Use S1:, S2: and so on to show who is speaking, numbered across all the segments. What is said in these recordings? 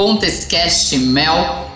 S1: Pontescast Mel.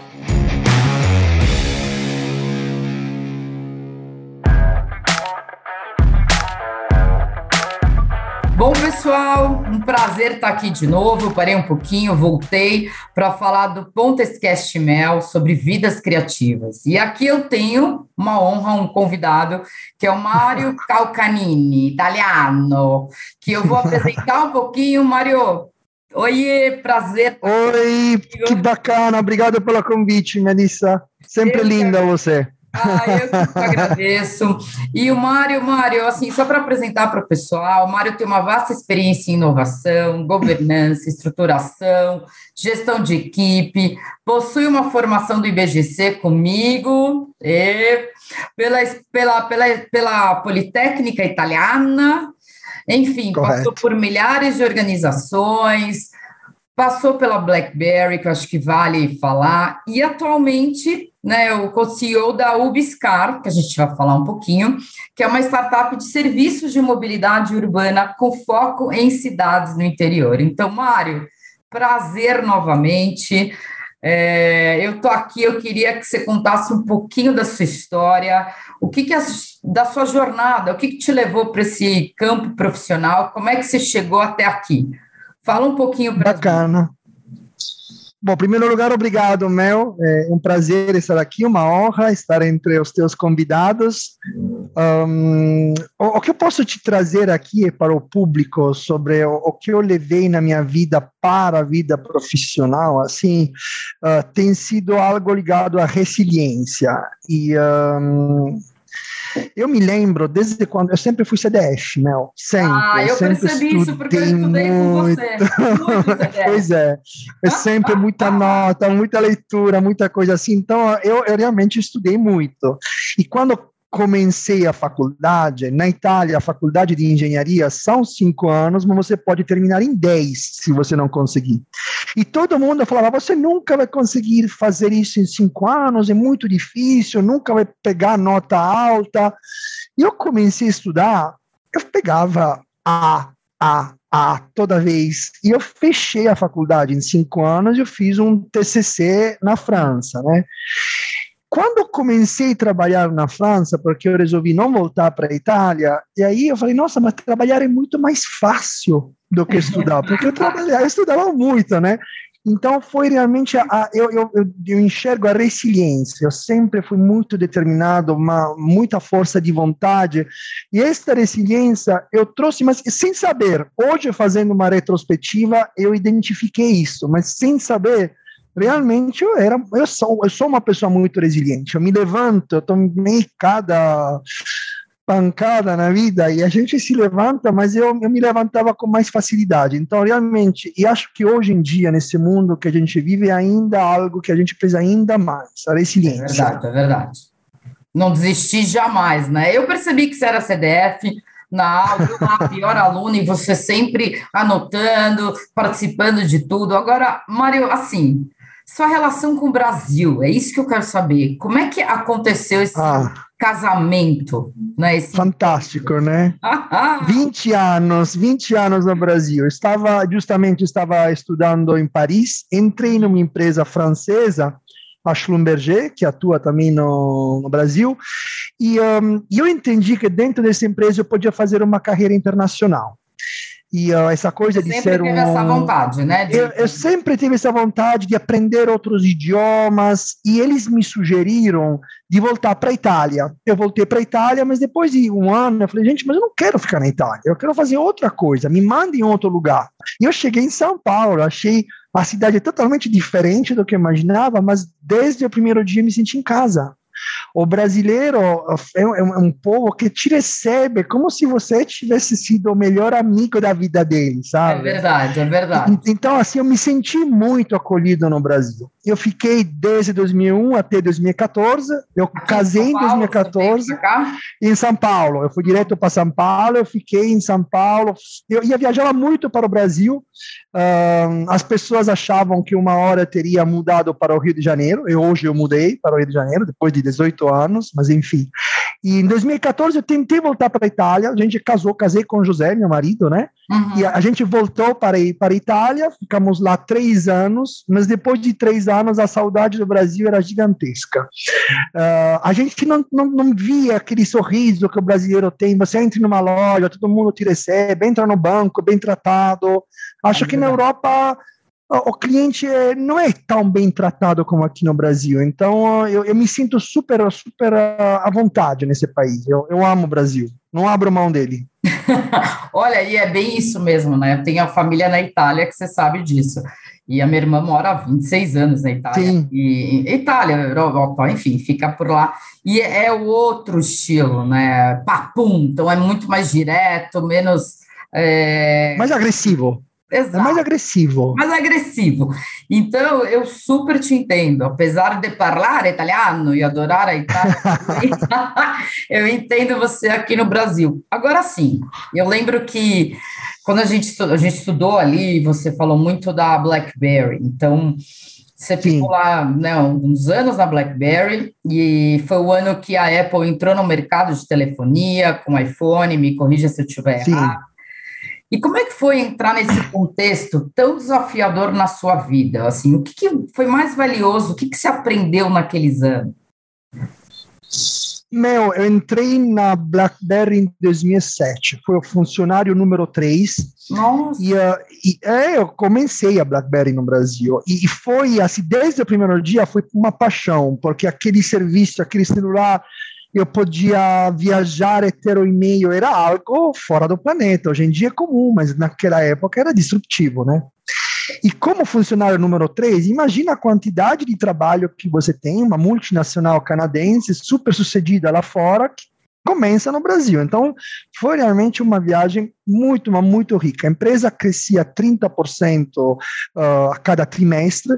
S1: Bom, pessoal, um prazer estar aqui de novo. Eu parei um pouquinho, voltei para falar do Pontescast Mel sobre vidas criativas. E aqui eu tenho uma honra, um convidado, que é o Mário Calcanini, italiano, que eu vou apresentar um pouquinho. Mário, Oi, prazer.
S2: Oi, que bacana. Obrigado pelo convite, Melissa. Sempre eu linda você.
S1: Ah, eu que agradeço. E o Mário, Mário, assim, só para apresentar para o pessoal, o Mário tem uma vasta experiência em inovação, governança, estruturação, gestão de equipe, possui uma formação do IBGC comigo, e pela, pela, pela, pela Politécnica Italiana, enfim, Correto. passou por milhares de organizações, passou pela BlackBerry, que eu acho que vale falar, e atualmente né, o co-CEO da Ubiscar, que a gente vai falar um pouquinho, que é uma startup de serviços de mobilidade urbana com foco em cidades no interior. Então, Mário, prazer novamente. É, eu estou aqui, eu queria que você contasse um pouquinho da sua história, o que, que é da sua jornada, o que, que te levou para esse campo profissional, como é que você chegou até aqui? Fala um pouquinho
S2: para Bacana. Bom, em primeiro lugar, obrigado, Mel. É um prazer estar aqui, uma honra estar entre os teus convidados. Um, o, que eu posso te trazer aqui para o público sobre o, o, que eu levei na minha vida para a vida profissional, assim, uh, tem sido algo ligado à resiliência. E um, eu me lembro desde quando eu sempre fui CDF, Mel. Sempre.
S1: Ah, eu,
S2: eu
S1: sempre percebi isso porque eu estudei muito. com você.
S2: pois é. É sempre muita nota, muita leitura, muita coisa assim. Então, eu, eu realmente estudei muito. E quando comecei a faculdade, na Itália, a faculdade de engenharia são cinco anos, mas você pode terminar em dez se você não conseguir. E todo mundo falava: você nunca vai conseguir fazer isso em cinco anos, é muito difícil, nunca vai pegar nota alta. E eu comecei a estudar, eu pegava A, A, A toda vez. E eu fechei a faculdade em cinco anos, eu fiz um TCC na França, né? Quando comecei a trabalhar na França, porque eu resolvi não voltar para a Itália, e aí eu falei, nossa, mas trabalhar é muito mais fácil do que estudar, porque eu, trabalhava, eu estudava muito, né? Então foi realmente a, eu, eu, eu, enxergo a resiliência. Eu sempre fui muito determinado, uma muita força de vontade e esta resiliência eu trouxe, mas sem saber. Hoje fazendo uma retrospectiva eu identifiquei isso, mas sem saber realmente eu era, eu sou, eu sou uma pessoa muito resiliente. Eu me levanto, eu tomei cada pancada na vida e a gente se levanta, mas eu, eu me levantava com mais facilidade. Então, realmente, e acho que hoje em dia, nesse mundo que a gente vive, é ainda algo que a gente precisa ainda mais, a resiliência.
S1: É verdade, é verdade. Não desistir jamais, né? Eu percebi que você era CDF, na aula, a pior aluna, e você sempre anotando, participando de tudo. Agora, Mário, assim, sua relação com o Brasil, é isso que eu quero saber. Como é que aconteceu esse ah, casamento? Né, esse...
S2: Fantástico, né? 20 anos, 20 anos no Brasil. Estava, justamente, estava estudando em Paris, entrei numa empresa francesa, a Schlumberger, que atua também no, no Brasil, e um, eu entendi que dentro dessa empresa eu podia fazer uma carreira internacional. E uh, essa coisa de ser um.
S1: Sempre teve essa vontade, né?
S2: De... Eu, eu, sempre tive essa vontade de aprender outros idiomas, e eles me sugeriram de voltar para a Itália. Eu voltei para a Itália, mas depois de um ano, eu falei, gente, mas eu não quero ficar na Itália, eu quero fazer outra coisa, me mandem em outro lugar. E eu cheguei em São Paulo, achei a cidade totalmente diferente do que eu imaginava, mas desde o primeiro dia me senti em casa. O brasileiro é, é um povo que te recebe como se você tivesse sido o melhor amigo da vida dele, sabe?
S1: É verdade, é verdade.
S2: Então, assim, eu me senti muito acolhido no Brasil. Eu fiquei desde 2001 até 2014. Eu casei em, Paulo, em 2014 em São Paulo. Eu fui direto para São Paulo. Eu fiquei em São Paulo. Eu ia viajar muito para o Brasil. Uh, as pessoas achavam que uma hora teria mudado para o Rio de Janeiro. E hoje eu mudei para o Rio de Janeiro depois de 18 anos, mas enfim. E em 2014 eu tentei voltar para a Itália, a gente casou, casei com o José, meu marido, né? Uhum. E a, gente voltou para, para a Itália, ficamos lá três anos, mas depois de três anos a saudade do Brasil era gigantesca. Uh, a gente não, não, não via aquele sorriso que o brasileiro tem, você entra numa loja, todo mundo te recebe, entra no banco, bem tratado. Acho é que na Europa o cliente é, não é tão bem tratado como aqui no Brasil. Então, eu, eu me sinto super, super à vontade nesse país. Eu, eu amo o Brasil. Não abro mão dele.
S1: Olha, e é bem isso mesmo, né? Eu tenho a família na Itália, que você sabe disso. E a minha irmã mora há 26 anos na Itália. Sim. E, Itália, Europa, enfim, fica por lá. E é o outro estilo, né? Papum, então é muito mais direto, menos. É...
S2: Mais agressivo. Exato. É mais agressivo.
S1: Mais agressivo. Então, eu super te entendo. Apesar de falar italiano e adorar a Itália, eu entendo você aqui no Brasil. Agora sim, eu lembro que quando a gente, a gente estudou ali, você falou muito da BlackBerry. Então, você ficou Sim. lá né, uns anos na BlackBerry e foi o ano que a Apple entrou no mercado de telefonia com iPhone, me corrija se eu estiver errado. E como é que foi entrar nesse contexto tão desafiador na sua vida? Assim, o que, que foi mais valioso? O que, que você aprendeu naqueles anos?
S2: Meu, eu entrei na BlackBerry em 2007. Foi o funcionário número 3.
S1: Nossa!
S2: E, uh, e é, eu comecei a BlackBerry no Brasil. E, e foi, assim, desde o primeiro dia, foi uma paixão, porque aquele serviço, aquele celular eu podia viajar ter o e-mail, era algo fora do planeta. Hoje em dia é comum, mas naquela época era disruptivo, né? E como funcionário número 3, imagina a quantidade de trabalho que você tem, uma multinacional canadense super sucedida lá fora, que começa no Brasil. Então, foi realmente uma viagem muito, mas muito rica. A empresa crescia 30% uh, a cada trimestre.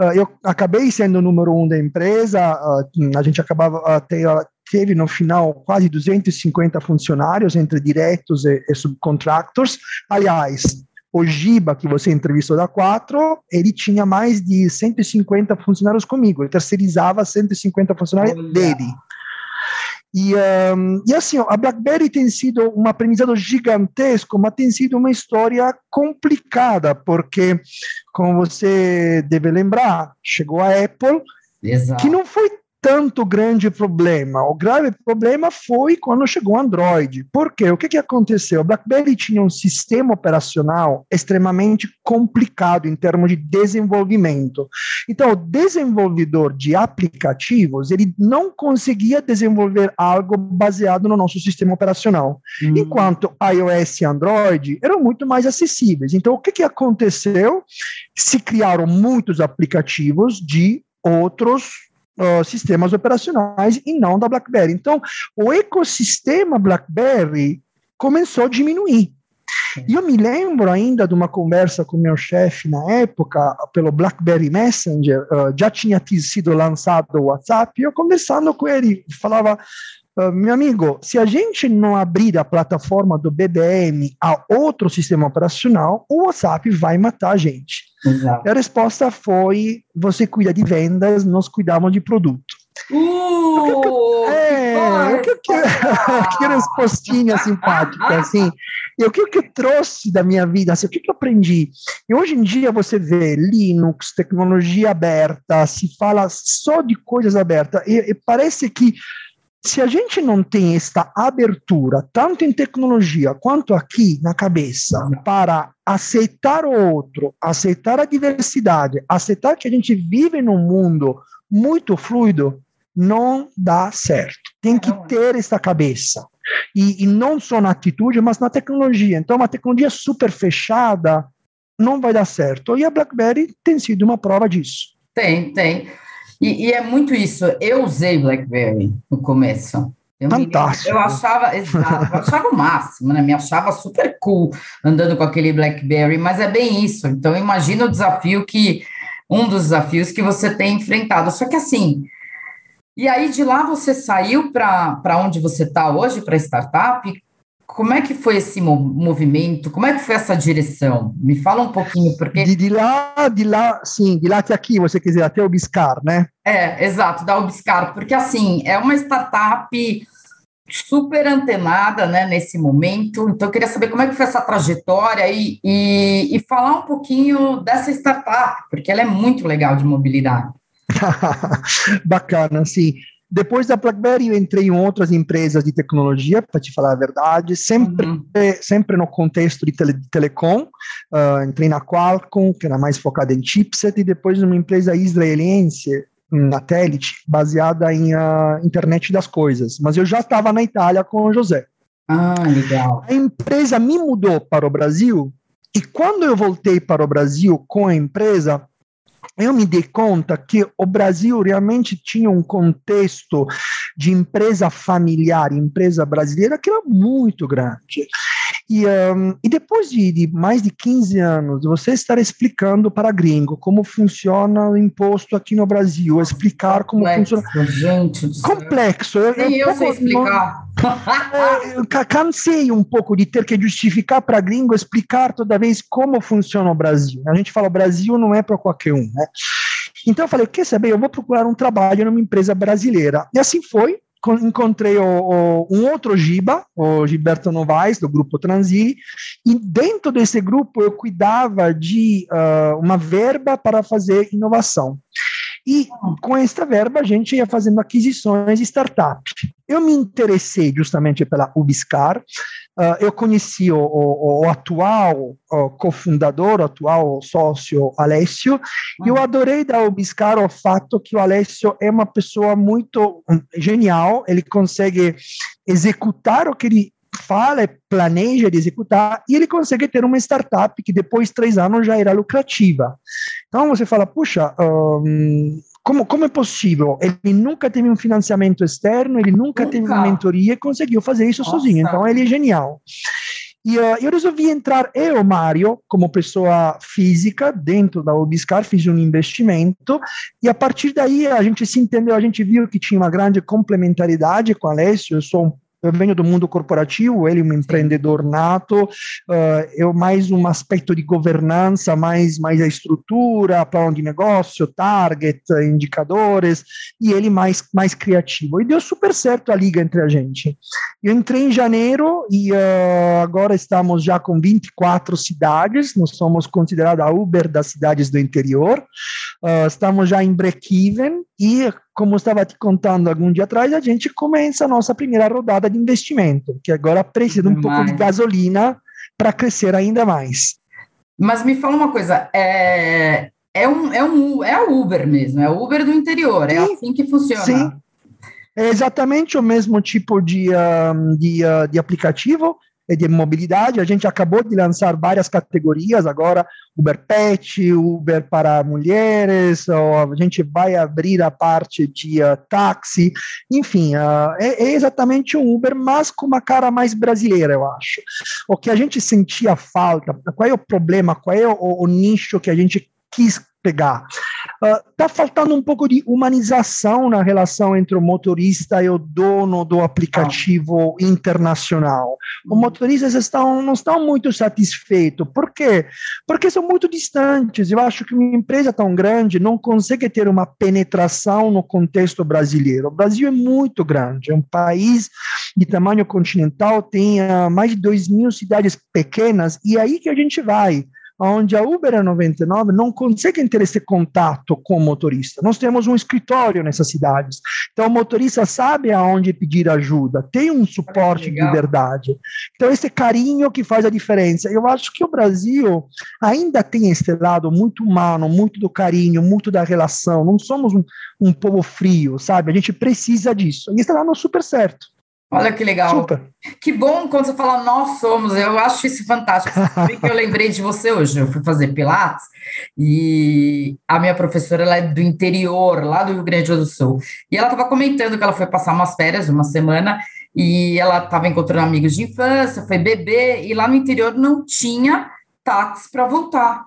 S2: Uh, eu acabei sendo o número um da empresa, uh, a gente acabava uh, ter, teve no final quase 250 funcionários entre diretos e, e subcontractors. Aliás, o Giba, que você entrevistou da Quatro, ele tinha mais de 150 funcionários comigo, ele terceirizava 150 funcionários Olha. dele. E, um, e assim, a BlackBerry tem sido um aprendizado gigantesco, mas tem sido uma história complicada, porque, como você deve lembrar, chegou a Apple, Exato. que não foi tanto grande problema. O grave problema foi quando chegou o Android. Por quê? O que, que aconteceu? O BlackBerry tinha um sistema operacional extremamente complicado em termos de desenvolvimento. Então, o desenvolvedor de aplicativos, ele não conseguia desenvolver algo baseado no nosso sistema operacional. Hum. Enquanto iOS e Android eram muito mais acessíveis. Então, o que, que aconteceu? Se criaram muitos aplicativos de outros sistemas operacionais e não da BlackBerry. Então, o ecossistema BlackBerry começou a diminuir. Eu me lembro ainda de uma conversa com meu chefe na época, pelo BlackBerry Messenger, uh, já tinha sido lançado o WhatsApp, e eu conversando com ele, falava, Uh, meu amigo, se a gente não abrir a plataforma do BBM a outro sistema operacional, o WhatsApp vai matar a gente. Exato. A resposta foi: você cuida de vendas, nós cuidamos de produto.
S1: Uh,
S2: é, que, que, que respostinha simpática, assim. E o que, que eu trouxe da minha vida, assim, o que, que eu aprendi? E hoje em dia você vê Linux, tecnologia aberta, se fala só de coisas abertas, e, e parece que se a gente não tem esta abertura, tanto em tecnologia quanto aqui na cabeça, para aceitar o outro, aceitar a diversidade, aceitar que a gente vive num mundo muito fluido, não dá certo. Tem que ter essa cabeça. E, e não só na atitude, mas na tecnologia. Então, uma tecnologia super fechada não vai dar certo. E a BlackBerry tem sido uma prova disso.
S1: Tem, tem. E, e, é muito isso. Eu usei BlackBerry no começo. Eu
S2: Fantástico.
S1: Me, eu achava, exato, eu achava o máximo, né? Me achava super cool andando com aquele BlackBerry, mas é bem isso. Então, imagina o desafio que um dos desafios que você tem enfrentado. Só que assim, e aí de lá você saiu para onde você está hoje, para startup? Como é que foi esse movimento? Como é que foi essa direção? Me fala um pouquinho, porque...
S2: De, de lá, de lá, sim, de lá até aqui, você quer dizer, até o Biscar, né?
S1: É, exato, da Ubiscar, porque assim, é uma startup super antenada né, nesse momento, então eu queria saber como é que foi essa trajetória e, e, e falar um pouquinho dessa startup, porque ela é muito legal de mobilidade.
S2: Bacana, sim. Depois da BlackBerry, eu entrei em outras empresas de tecnologia, para te falar a verdade, sempre, uhum. sempre no contexto de, tele, de telecom. Uh, entrei na Qualcomm, que era mais focada em chipset, e depois numa empresa israelense, Natellite, baseada em uh, internet das coisas. Mas eu já estava na Itália com o José.
S1: Ah, legal.
S2: A empresa me mudou para o Brasil, e quando eu voltei para o Brasil com a empresa, eu me dei conta que o Brasil realmente tinha um contexto de empresa familiar, empresa brasileira, que era muito grande. E, um, e depois de, de, mais de 15 anos, você estar explicando para gringo como funciona o imposto aqui no Brasil, explicar como
S1: Complexo,
S2: funciona.
S1: Gente,
S2: Complexo.
S1: Eu, Nem eu, eu sei explicar.
S2: É, cansei um pouco de ter que justificar para gringo, explicar toda vez como funciona o Brasil. A gente fala, o Brasil não é para qualquer um, né? Então eu falei, quer saber, eu vou procurar um trabalho numa empresa brasileira. E assim foi, encontrei o, o, um outro Giba, o Gilberto Novaes, do grupo Transili, e dentro desse grupo eu cuidava de uh, uma verba para fazer inovação. E com esta verba a gente ia fazendo aquisições de startups. Eu me interessei justamente pela Ubiscar, Uh, eu conheci o, o, o atual o cofundador, o atual sócio Alessio, e eu adorei da Ubiscar o fato que o Alessio é uma pessoa muito hum, genial, ele consegue executar o que ele fala, planeja de executar, e ele consegue ter uma startup que depois de três anos já era lucrativa. Então você fala, puxa, um, como, como é possível? Ele nunca teve um financiamento externo, ele nunca, nunca. teve uma mentoria e conseguiu fazer isso Nossa. sozinho. Então, ele é genial. E uh, eu resolvi entrar, eu, Mário, como pessoa física, dentro da Ubiscar, fiz um investimento, e a partir daí a gente se entendeu, a gente viu que tinha uma grande complementaridade com a Alessio, eu sou um eu venho do mundo corporativo, ele é um empreendedor nato, uh, eu mais um aspecto de governança, mais, mais a estrutura, plano de negócio, target, indicadores, e ele mais, mais criativo. E deu super certo a liga entre a gente. Eu entrei em janeiro e uh, agora estamos já com 24 cidades, nós somos considerados a Uber das cidades do interior, uh, estamos já em break-even e como estava te contando algum dia atrás, a gente começa a nossa primeira rodada de investimento, que agora precisa um pouco de gasolina para crescer ainda mais.
S1: Mas me fala uma coisa, é, é, um, é, um, é a Uber mesmo, é a Uber do interior, é sim, é assim que funciona. Sim,
S2: é exatamente o mesmo tipo de, um, de, uh, de aplicativo, de mobilidade. A gente acabou de lançar várias categorias agora, Uber Pet, Uber para mulheres, a gente vai abrir a parte de uh, táxi, enfim, uh, é, é, exatamente um Uber, mas com uma cara mais brasileira, eu acho. O que a gente sentia falta, qual é o problema, qual é o, o nicho que a gente quis pegar. Está uh, faltando um pouco de humanização na relação entre o motorista e o dono do aplicativo ah. internacional. Os uhum. motoristas estão, não estão muito satisfeitos. Por quê? Porque são muito distantes. Eu acho que uma empresa tão grande não consegue ter uma penetração no contexto brasileiro. O Brasil é muito grande, é um país de tamanho continental, tem uh, mais de 2 mil cidades pequenas, e é aí que a gente vai onde a Uber 99 não consegue ter esse contato com o motorista. Nós temos um escritório nessas cidades. Então, o motorista sabe aonde pedir ajuda, tem um suporte de verdade. Então, esse carinho que faz a diferença. Eu acho que o Brasil ainda tem esse lado muito humano, muito do carinho, muito da relação. Não somos um, um povo frio, sabe? A gente precisa disso. E está dando super certo.
S1: Olha que legal. Super. Que bom quando você fala nós somos, eu acho isso fantástico. Que eu lembrei de você hoje. Eu fui fazer Pilates e a minha professora ela é do interior, lá do Rio Grande do Sul. E ela estava comentando que ela foi passar umas férias, uma semana, e ela estava encontrando amigos de infância, foi beber, e lá no interior não tinha táxi para voltar.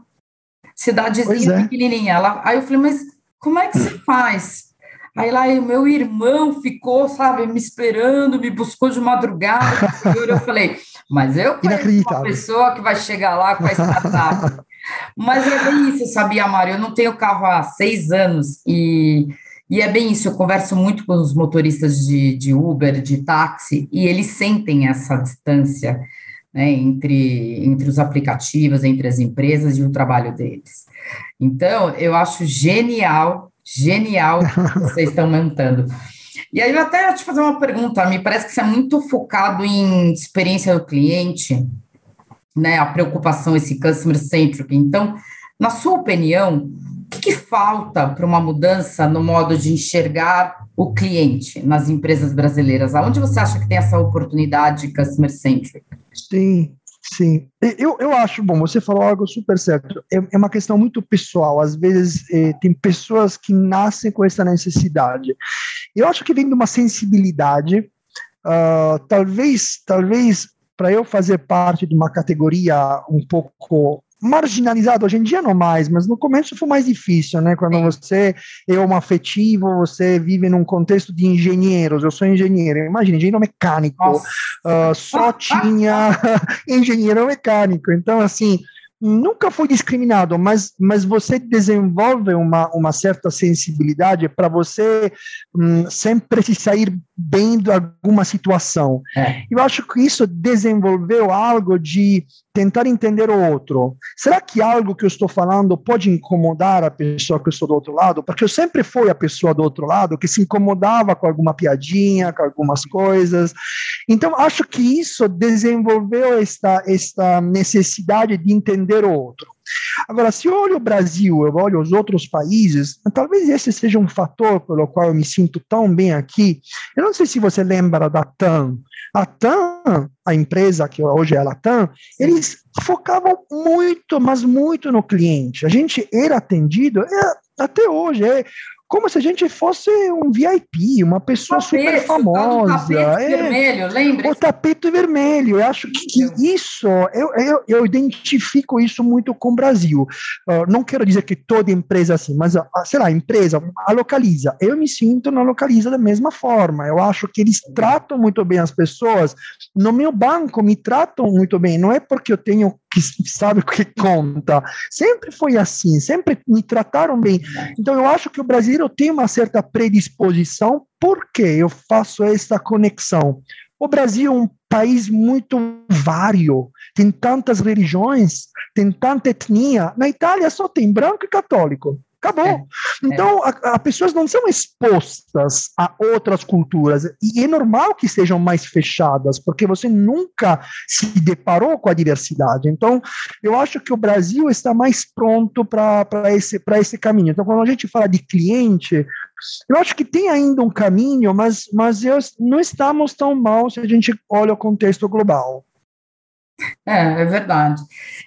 S1: Cidadezinha é. pequenininha. Ela, aí eu falei, mas como é que você faz? Aí lá o meu irmão ficou, sabe, me esperando, me buscou de madrugada. eu falei, mas eu conheço uma pessoa que vai chegar lá com a startup. mas é bem isso, sabia, Mário? Eu não tenho carro há seis anos e, E é bem isso, eu converso muito com os motoristas de, de Uber, de táxi, e eles sentem essa distância né, entre, entre os aplicativos, entre as empresas e o trabalho deles. Então, eu acho genial, genial que vocês estão montando. E aí, eu até te fazer uma pergunta, me parece que você é muito focado em experiência do cliente, né, a preocupação, esse customer centric. Então, na sua opinião, o que, que falta para uma mudança no modo de enxergar o cliente nas empresas brasileiras? Aonde você acha que tem essa oportunidade customer centric?
S2: Sim, Sim, eu, eu acho, bom, você falou algo super certo, é, é uma questão muito pessoal, às vezes é, tem pessoas que nascem com essa necessidade, eu acho que vem de uma sensibilidade, uh, talvez, talvez para eu fazer parte de uma categoria um pouco marginalizado hoje em dia não mais, mas no começo foi mais difícil, né? Quando você é um afetivo, você vive num contexto de engenheiros. Eu sou engenheiro, imagina, engenheiro mecânico, uh, só tinha engenheiro mecânico. Então, assim, nunca foi discriminado, mas, mas você desenvolve uma, uma certa sensibilidade para você hum, sempre se sair bem de alguma situação. É. Eu acho que isso desenvolveu algo de tentar entender o outro. Será que algo que eu estou falando pode incomodar a pessoa que eu estou do outro lado? Porque eu sempre fui a pessoa do outro lado que se incomodava com alguma piadinha, com algumas coisas. Então, acho que isso desenvolveu esta, esta necessidade de entender o outro. Agora, se eu olho o Brasil, eu olho os outros países, talvez esse seja um fator pelo qual eu me sinto tão bem aqui. Eu não sei se você lembra da TAM. A TAM, a empresa que hoje é a Latam, eles focavam muito, mas muito no cliente. A gente era atendido, é, até hoje, é como se a gente fosse um VIP, uma pessoa tapete, super famosa. O tapete
S1: é, vermelho, lembra?
S2: O tapete vermelho. Eu acho que, que isso, eu, eu, eu, identifico isso muito com o Brasil. Uh, não quero dizer que toda empresa é assim, mas, uh, sei lá, a empresa, a localiza. Eu me sinto na localiza da mesma forma. Eu acho que eles tratam muito bem as pessoas. No meu banco, me tratam muito bem. Não é porque eu tenho que sabe o que conta. Sempre foi assim, sempre me trataram bem. Então eu acho que o brasileiro tem uma certa predisposição, porque eu faço essa conexão. O Brasil é um país muito vário, tem tantas religiões, tem tanta etnia. Na Itália só tem branco e católico. Acabou. É, então, é. as pessoas não são expostas a outras culturas. E é normal que sejam mais fechadas, porque você nunca se deparou com a diversidade. Então, eu acho que o Brasil está mais pronto para esse, esse caminho. Então, quando a gente fala de cliente, eu acho que tem ainda um caminho, mas, mas eu, não estamos tão mal se a gente olha o contexto global.
S1: É, é verdade.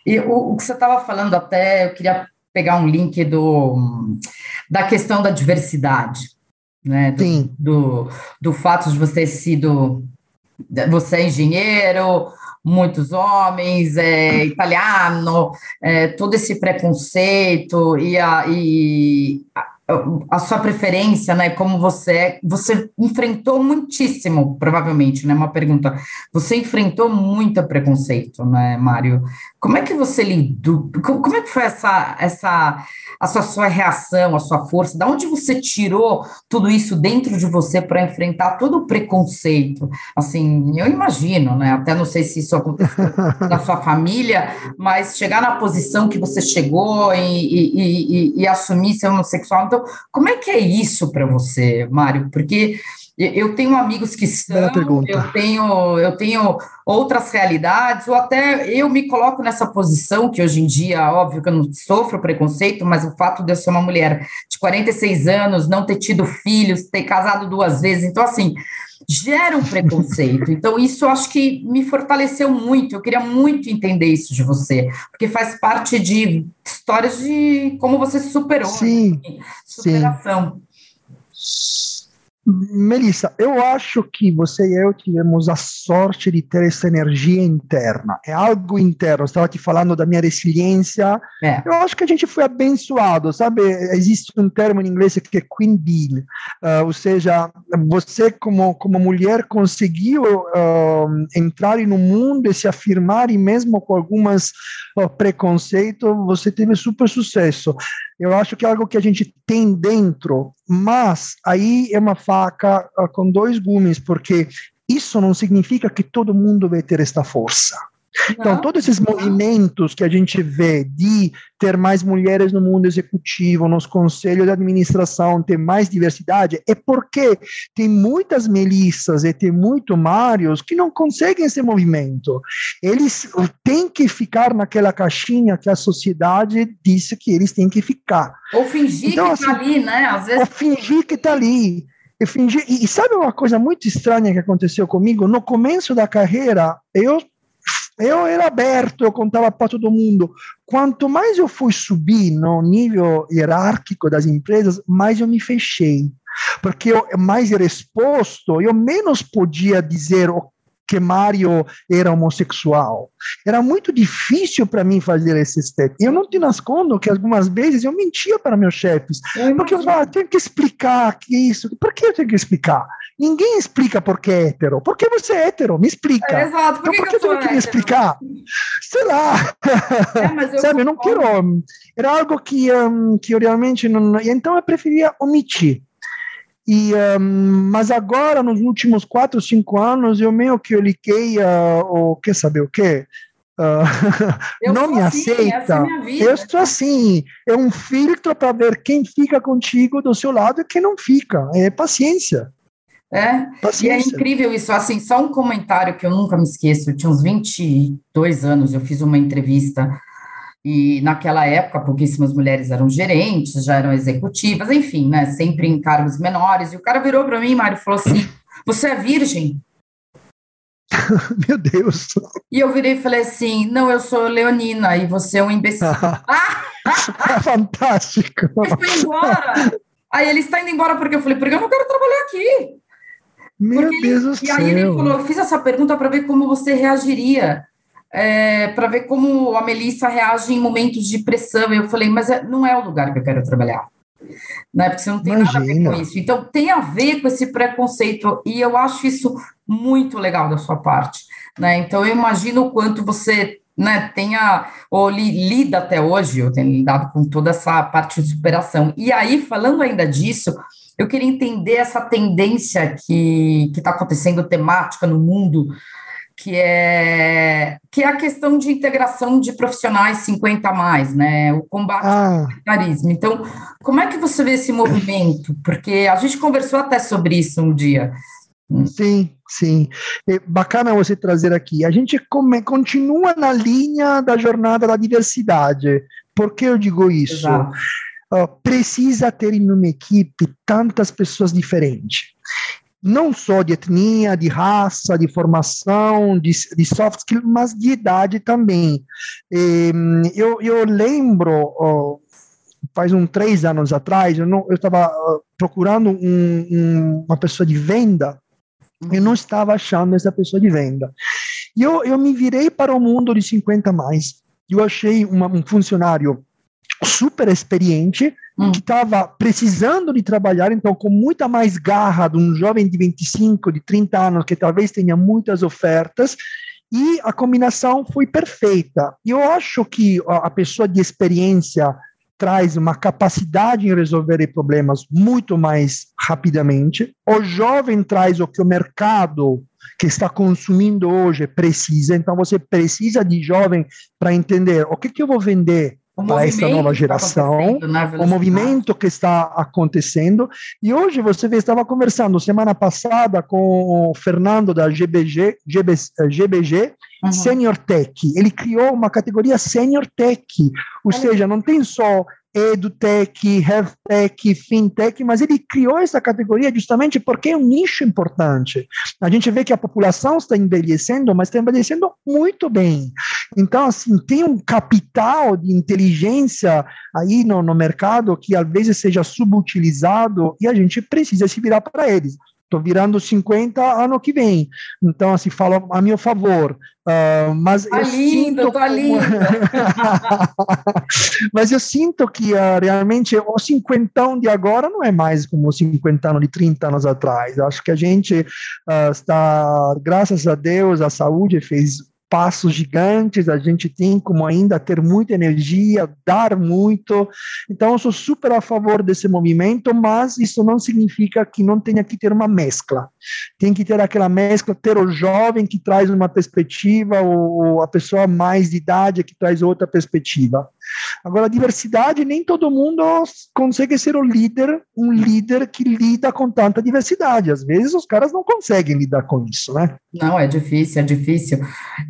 S1: E o, o que você estava falando até, eu queria pegar um link do, da questão da diversidade, né? Do, Sim. Do, do fato de você ter sido. Você é engenheiro, muitos homens, é, italiano, é, todo esse preconceito e, a, e a sua preferência, né? Como você é, você enfrentou muitíssimo, provavelmente, né? Uma pergunta. Você enfrentou muito preconceito, né, Mário? Como é que você lidou? Como é que foi essa, essa a sua, sua reação, a sua força? Da onde você tirou tudo isso dentro de você para enfrentar todo o preconceito? Assim, eu imagino, né? Até não sei se isso aconteceu na sua família, mas chegar na posição que você chegou e, e, e, e assumir ser homossexual. Então, como é que é isso para você, Mário? Porque eu tenho amigos que são, eu tenho, eu tenho outras realidades, ou até eu me coloco nessa posição, que hoje em dia, óbvio que eu não sofro preconceito, mas o fato de eu ser uma mulher de 46 anos, não ter tido filhos, ter casado duas vezes, então assim, gera um preconceito. Então, isso acho que me fortaleceu muito. Eu queria muito entender isso de você, porque faz parte de histórias de como você superou.
S2: Sim.
S1: Né? Superação.
S2: Sim. Melissa, eu acho que você e eu tivemos a sorte de ter essa energia interna. É algo interno. Eu estava te falando da minha resiliência. É. Eu acho que a gente foi abençoado, sabe? Existe um termo em inglês que é queen bee, uh, ou seja, você como como mulher conseguiu uh, entrar no mundo e se afirmar e mesmo com algumas uh, preconceitos, você teve super sucesso. Eu acho que é algo que a gente tem dentro, mas aí é uma faca uh, com dois gumes, porque isso não significa que todo mundo vai ter esta força. Então, todos esses movimentos que a gente vê de ter mais mulheres no mundo executivo, nos conselhos de administração, ter mais diversidade, é porque tem muitas Melissas e tem muito Mários que não conseguem esse movimento. Eles têm que ficar naquela caixinha que a sociedade disse que eles têm que ficar.
S1: Ou fingir então, que está assim, ali, né? Às vezes...
S2: Ou fingir que está ali. E, fingir, e, e sabe uma coisa muito estranha que aconteceu comigo? No começo da carreira, eu eu era aberto, eu contava para todo mundo. Quanto mais eu fui subir no nível hierárquico das empresas, mais eu me fechei. Porque eu mais era exposto, eu menos podia dizer o que Mário era homossexual. Era muito difícil para mim fazer esse step. Eu não te nascondo que algumas vezes eu mentia para meus chefes, eu porque eu falava, tenho que explicar que isso. Por que eu tenho que explicar? Ninguém explica por que é hétero. Por que você é hétero? Me explica. É, exato. Por então, por que, eu tenho que me explicar? Sei lá. É, eu Sabe, eu não quero. Era algo que, um, que eu realmente não. Então eu preferia omitir. E, um, mas agora, nos últimos quatro, cinco anos, eu meio que eu liguei uh, o quer saber o quê? Uh, não me assim, aceita. É eu estou assim. É um filtro para ver quem fica contigo do seu lado e quem não fica. É paciência.
S1: É, paciência. e é incrível isso. Assim, só um comentário que eu nunca me esqueço. Eu tinha uns 22 anos, eu fiz uma entrevista e naquela época, pouquíssimas mulheres eram gerentes, já eram executivas, enfim, né? Sempre em cargos menores. E o cara virou para mim, Mário, e falou assim: Você é virgem?
S2: Meu Deus.
S1: E eu virei e falei assim: Não, eu sou leonina e você é um imbecil.
S2: é fantástico.
S1: Ele foi embora. Aí ele está indo embora porque eu falei: Porque eu não quero trabalhar aqui.
S2: Meu porque Deus ele, do
S1: e céu. E aí ele falou: Eu fiz essa pergunta para ver como você reagiria é, para ver como a Melissa reage em momentos de pressão. Eu falei, mas é, não é o lugar que eu quero trabalhar. Né? Porque você não tem Imagina. nada a ver com isso. Então, tem a ver com esse preconceito, e eu acho isso muito legal da sua parte. Né? Então, eu imagino o quanto você né, tenha, ou li, lida até hoje, eu tenho lidado com toda essa parte de superação. E aí, falando ainda disso, eu queria entender essa tendência que está acontecendo temática no mundo que é que é a questão de integração de profissionais 50 a mais, né? O combate ah. ao carisma. Então, como é que você vê esse movimento? Porque a gente conversou até sobre isso um dia.
S2: Sim, sim. É bacana você trazer aqui. A gente come, continua na linha da jornada da diversidade. Por que eu digo isso? Uh, precisa ter em uma equipe tantas pessoas diferentes não só de etnia, de raça, de formação, de, de soft skills, mas de idade também. Eu, eu lembro, faz uns três anos atrás, eu estava procurando um, um, uma pessoa de venda, eu não estava achando essa pessoa de venda. E eu, eu me virei para o mundo de 50 mais. Eu achei uma, um funcionário super experiente, hum. que estava precisando de trabalhar, então com muita mais garra de um jovem de 25, de 30 anos, que talvez tenha muitas ofertas, e a combinação foi perfeita. Eu acho que a pessoa de experiência traz uma capacidade em resolver problemas muito mais rapidamente. O jovem traz o que o mercado que está consumindo hoje precisa. Então você precisa de jovem para entender o que, que eu vou vender para essa nova geração, o movimento que está acontecendo. E hoje você vê, estava conversando semana passada com o Fernando da GBG, GB, GBG uhum. Senior Tech. Ele criou uma categoria Senior Tech, ou seja, não tem só EduTech, HealthTech, FinTech, mas ele criou essa categoria justamente porque é um nicho importante. A gente vê que a população está envelhecendo, mas está envelhecendo muito bem. Então, assim, tem um capital de inteligência aí no, no mercado que às vezes seja subutilizado e a gente precisa se virar para eles. Estou virando 50 ano que vem. Então, assim, falo a meu favor. Uh, mas
S1: tá eu lindo, sinto tá lindo.
S2: mas eu sinto que uh, realmente o cinquentão de agora não é mais como o cinquentão de 30 anos atrás. Acho que a gente uh, está, graças a Deus, a saúde fez passos gigantes, a gente tem como ainda ter muita energia, dar muito. Então, eu sou super a favor desse movimento, mas isso não significa que não tenha que ter uma mescla. Tem que ter aquela mescla, ter o jovem que traz uma perspectiva, ou a pessoa mais de idade que traz outra perspectiva. Agora, diversidade, nem todo mundo consegue ser o líder, um líder que lida com tanta diversidade. Às vezes os caras não conseguem lidar com isso, né?
S1: Não, é difícil, é difícil.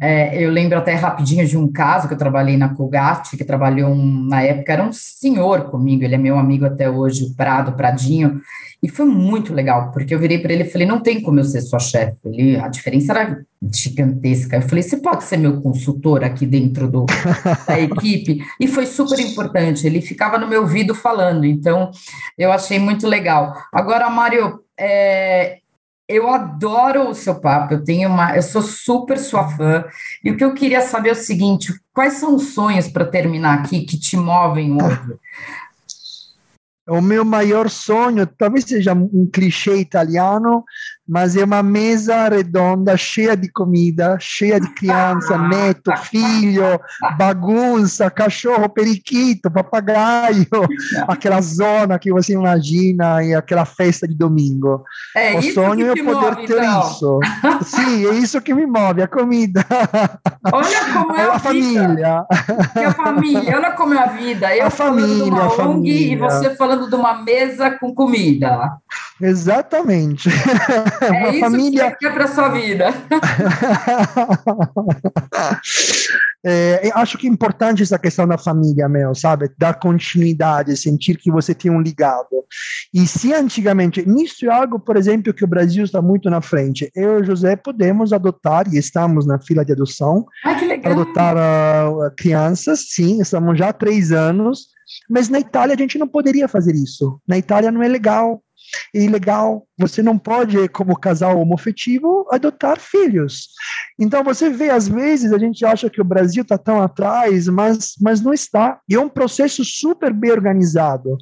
S1: É, eu lembro até rapidinho de um caso que eu trabalhei na Colgate, que trabalhou um, na época, era um senhor comigo, ele é meu amigo até hoje, o Prado, Pradinho, e foi muito legal, porque eu virei para ele e falei, não tem como eu ser sua chefe. Ele, a diferença era gigantesca. Eu falei, você pode ser meu consultor aqui dentro do, da equipe? E foi super importante, ele ficava no meu ouvido falando, então eu achei muito legal. Agora, Mário, é, eu adoro o seu papo, eu tenho uma, eu sou super sua fã. E o que eu queria saber é o seguinte: quais são os sonhos para terminar aqui que te movem hoje?
S2: O meu maior sonho, talvez seja um clichê italiano, mas é uma mesa redonda cheia de comida, cheia de criança, neto, filho, bagunça, cachorro, periquito, papagaio, aquela zona que você imagina e aquela festa de domingo.
S1: É o sonho é poder move, ter então.
S2: isso. Sim, é isso que me move, a comida.
S1: Olha como é a, a família. a família, olha como é a vida. Eu a família, a família. e você falando de uma mesa com comida.
S2: Exatamente.
S1: É isso família... que você quer para sua vida.
S2: é, acho que é importante essa questão da família, meu, sabe? Dar continuidade, sentir que você tem um ligado. E se antigamente, nisso é algo, por exemplo, que o Brasil está muito na frente. Eu e o José podemos adotar, e estamos na fila de adoção,
S1: para
S2: adotar uh, crianças, sim, estamos já há três anos, mas na Itália a gente não poderia fazer isso. Na Itália não é legal e legal, você não pode, como casal homofetivo, adotar filhos. Então você vê, às vezes, a gente acha que o Brasil está tão atrás, mas, mas não está. E é um processo super bem organizado.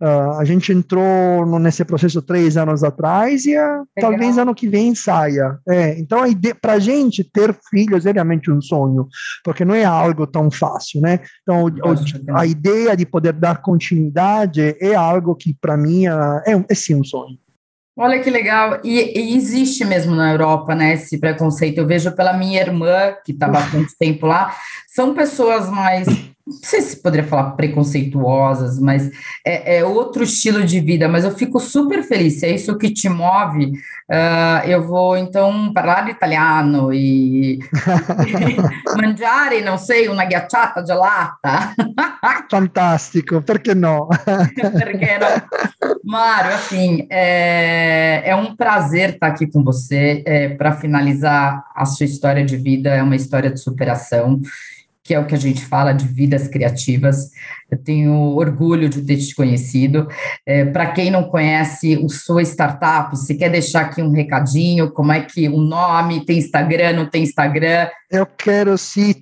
S2: Uh, a gente entrou nesse processo três anos atrás e uh, talvez ano que vem saia. É, então, para a gente, ter filhos é realmente um sonho, porque não é algo tão fácil, né? Então, o, a ideia de poder dar continuidade é algo que, para mim, uh, é, é sim um sonho.
S1: Olha que legal. E, e, existe mesmo na Europa, né, esse preconceito. Eu vejo pela minha irmã, que está bastante tempo lá, são pessoas mais não sei se poderia falar preconceituosas, mas é, é, outro estilo de vida, mas eu fico super feliz, se é isso que te move, uh, eu vou então falar italiano e, mangiare, não sei, uma ghiacciata gelata.
S2: Fantástico, perché no?
S1: perché não? Mário, assim, é, é um prazer estar aqui com você, é, para finalizar a sua história de vida, é uma história de superação, que é o que a gente fala de vidas criativas. Eu tenho orgulho de ter te conhecido. É, Para quem não conhece o sua startup, se quer deixar aqui um recadinho, como é que o nome, tem Instagram, não tem Instagram?
S2: Eu quero sim.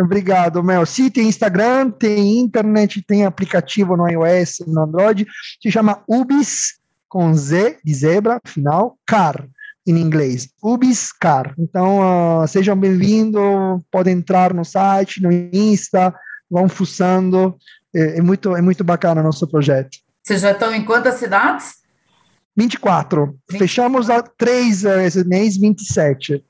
S2: Obrigado, Mel. Sim, tem Instagram, tem internet, tem aplicativo no iOS, no Android, se chama Ubis, com Z de zebra, final, car em inglês, Ubiscar. Então, uh, sejam bem-vindos, podem entrar no site, no Insta, vão fuçando, é, é, muito, é muito bacana o nosso projeto.
S1: Vocês já estão em quantas cidades?
S2: 24. 24. Fechamos a três uh, esse mês, 27.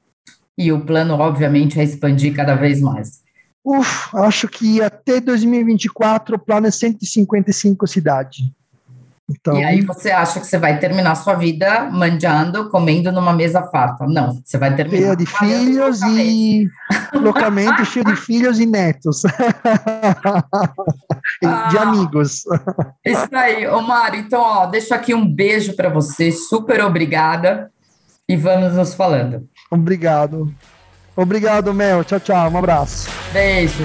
S1: E o plano, obviamente, é expandir cada vez mais.
S2: Uf, acho que até 2024 o plano é 155 cidades.
S1: Então, e aí você acha que você vai terminar sua vida manjando, comendo numa mesa farta. Não, você vai terminar.
S2: Cheia de filhos e localmente cheio de filhos e netos. ah, de amigos.
S1: Isso aí, Mário. Então, ó, deixo aqui um beijo para você. Super obrigada. E vamos nos falando.
S2: Obrigado. Obrigado, Mel. Tchau, tchau. Um abraço.
S1: Beijo.